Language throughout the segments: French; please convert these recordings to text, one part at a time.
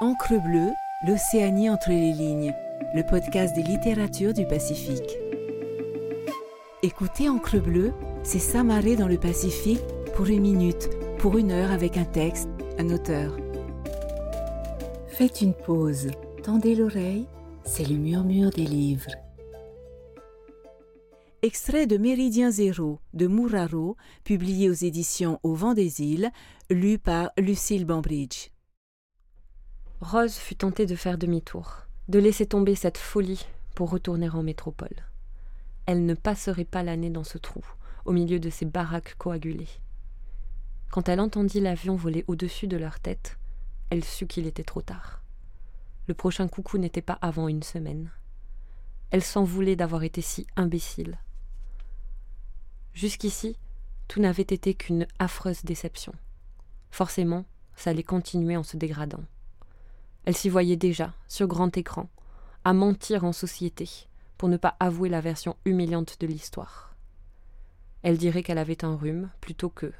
Encre bleue, l'Océanie entre les lignes, le podcast des littératures du Pacifique. Écoutez Encre bleue, c'est s'amarrer dans le Pacifique pour une minute, pour une heure avec un texte, un auteur. Faites une pause, tendez l'oreille, c'est le murmure des livres. Extrait de Méridien Zéro de Muraro, publié aux éditions Au vent des îles, lu par Lucille Bambridge. Rose fut tentée de faire demi-tour, de laisser tomber cette folie pour retourner en métropole. Elle ne passerait pas l'année dans ce trou, au milieu de ces baraques coagulées. Quand elle entendit l'avion voler au-dessus de leur tête, elle sut qu'il était trop tard. Le prochain coucou n'était pas avant une semaine. Elle s'en voulait d'avoir été si imbécile. Jusqu'ici, tout n'avait été qu'une affreuse déception. Forcément, ça allait continuer en se dégradant. Elle s'y voyait déjà, sur grand écran, à mentir en société, pour ne pas avouer la version humiliante de l'histoire. Elle dirait qu'elle avait un rhume, plutôt que.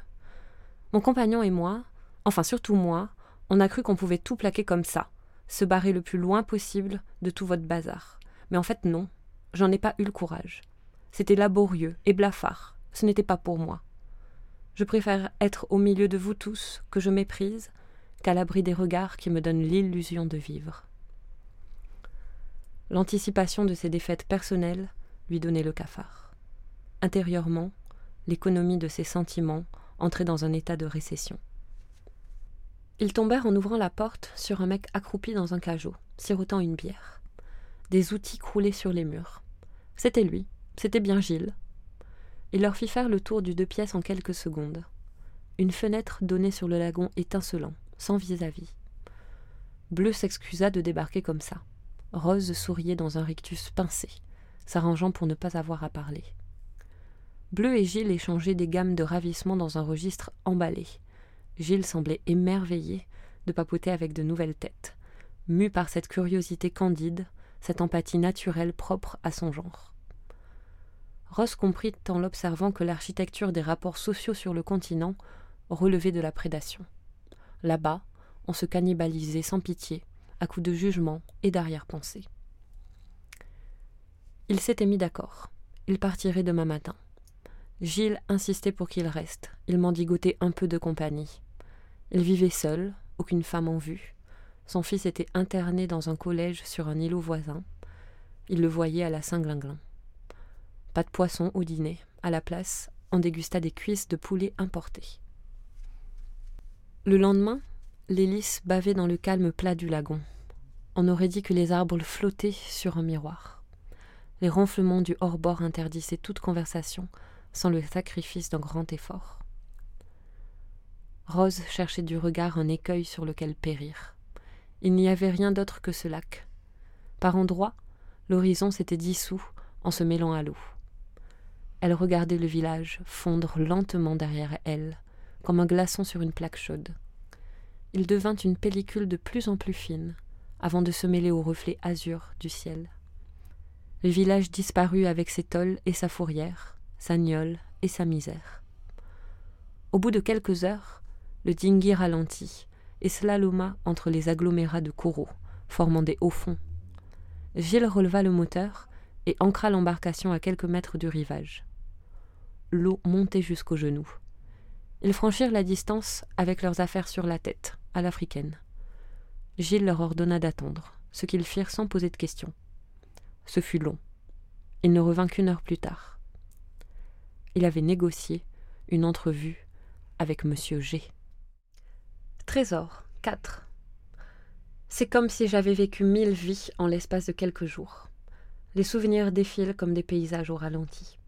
Mon compagnon et moi, enfin surtout moi, on a cru qu'on pouvait tout plaquer comme ça, se barrer le plus loin possible de tout votre bazar. Mais en fait non, j'en ai pas eu le courage. C'était laborieux et blafard ce n'était pas pour moi. Je préfère être au milieu de vous tous, que je méprise, qu'à l'abri des regards qui me donnent l'illusion de vivre. L'anticipation de ses défaites personnelles lui donnait le cafard. Intérieurement, l'économie de ses sentiments entrait dans un état de récession. Ils tombèrent en ouvrant la porte sur un mec accroupi dans un cajot, sirotant une bière. Des outils croulaient sur les murs. C'était lui, c'était bien Gilles, il leur fit faire le tour du deux pièces en quelques secondes. Une fenêtre donnait sur le lagon étincelant, sans vis-à-vis. Bleu s'excusa de débarquer comme ça. Rose souriait dans un rictus pincé, s'arrangeant pour ne pas avoir à parler. Bleu et Gilles échangeaient des gammes de ravissement dans un registre emballé. Gilles semblait émerveillé de papoter avec de nouvelles têtes, mu par cette curiosité candide, cette empathie naturelle propre à son genre. Ross comprit en l'observant que l'architecture des rapports sociaux sur le continent relevait de la prédation. Là-bas, on se cannibalisait sans pitié, à coups de jugement et d'arrière-pensée. Il s'était mis d'accord. Il partirait demain matin. Gilles insistait pour qu'il reste. Il mendigotait un peu de compagnie. Il vivait seul, aucune femme en vue. Son fils était interné dans un collège sur un îlot voisin. Il le voyait à la Saint-Glinglin. Pas de poisson au dîner. À la place, on dégusta des cuisses de poulet importées. Le lendemain, l'hélice bavait dans le calme plat du lagon. On aurait dit que les arbres flottaient sur un miroir. Les ronflements du hors-bord interdissaient toute conversation sans le sacrifice d'un grand effort. Rose cherchait du regard un écueil sur lequel périr. Il n'y avait rien d'autre que ce lac. Par endroits, l'horizon s'était dissous en se mêlant à l'eau. Elle regardait le village fondre lentement derrière elle, comme un glaçon sur une plaque chaude. Il devint une pellicule de plus en plus fine, avant de se mêler au reflet azur du ciel. Le village disparut avec ses tolls et sa fourrière, sa gnole et sa misère. Au bout de quelques heures, le dinghy ralentit et slaloma entre les agglomérats de coraux, formant des hauts fonds. Gilles releva le moteur et ancra l'embarcation à quelques mètres du rivage l'eau montait jusqu'aux genoux. Ils franchirent la distance avec leurs affaires sur la tête, à l'africaine. Gilles leur ordonna d'attendre, ce qu'ils firent sans poser de questions. Ce fut long. Il ne revint qu'une heure plus tard. Il avait négocié une entrevue avec Monsieur G. Trésor 4. C'est comme si j'avais vécu mille vies en l'espace de quelques jours. Les souvenirs défilent comme des paysages au ralenti.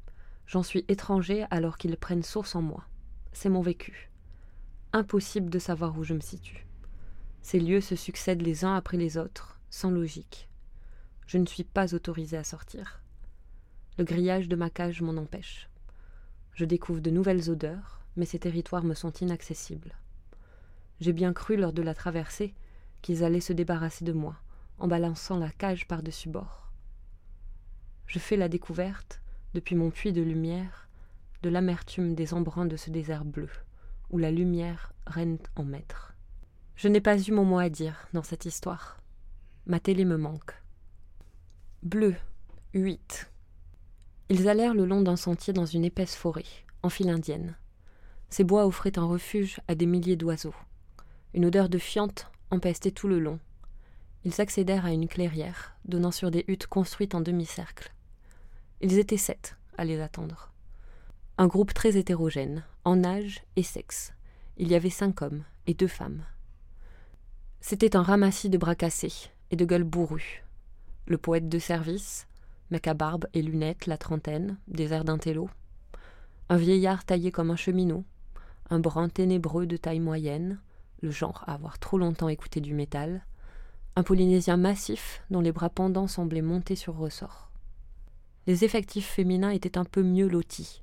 J'en suis étranger alors qu'ils prennent source en moi. C'est mon vécu. Impossible de savoir où je me situe. Ces lieux se succèdent les uns après les autres, sans logique. Je ne suis pas autorisé à sortir. Le grillage de ma cage m'en empêche. Je découvre de nouvelles odeurs, mais ces territoires me sont inaccessibles. J'ai bien cru lors de la traversée qu'ils allaient se débarrasser de moi, en balançant la cage par-dessus bord. Je fais la découverte depuis mon puits de lumière, de l'amertume des embruns de ce désert bleu, où la lumière règne en maître. Je n'ai pas eu mon mot à dire dans cette histoire. Ma télé me manque. Bleu, 8. Ils allèrent le long d'un sentier dans une épaisse forêt, en file indienne. Ces bois offraient un refuge à des milliers d'oiseaux. Une odeur de fiente empestait tout le long. Ils accédèrent à une clairière, donnant sur des huttes construites en demi-cercle. Ils étaient sept à les attendre. Un groupe très hétérogène, en âge et sexe. Il y avait cinq hommes et deux femmes. C'était un ramassis de bras cassés et de gueules bourrues. Le poète de service, mec à barbe et lunettes, la trentaine, des airs d'intello. Un vieillard taillé comme un cheminot, un brun ténébreux de taille moyenne, le genre à avoir trop longtemps écouté du métal, un polynésien massif dont les bras pendants semblaient monter sur ressort. Les effectifs féminins étaient un peu mieux lotis.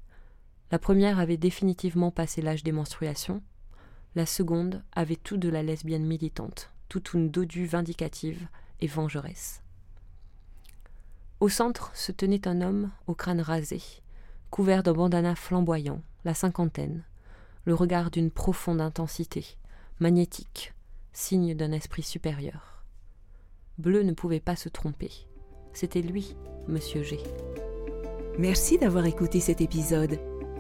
La première avait définitivement passé l'âge des menstruations, la seconde avait tout de la lesbienne militante, toute une dodue vindicative et vengeresse. Au centre se tenait un homme au crâne rasé, couvert d'un bandana flamboyant, la cinquantaine, le regard d'une profonde intensité, magnétique, signe d'un esprit supérieur. Bleu ne pouvait pas se tromper. C'était lui, Monsieur G. Merci d'avoir écouté cet épisode.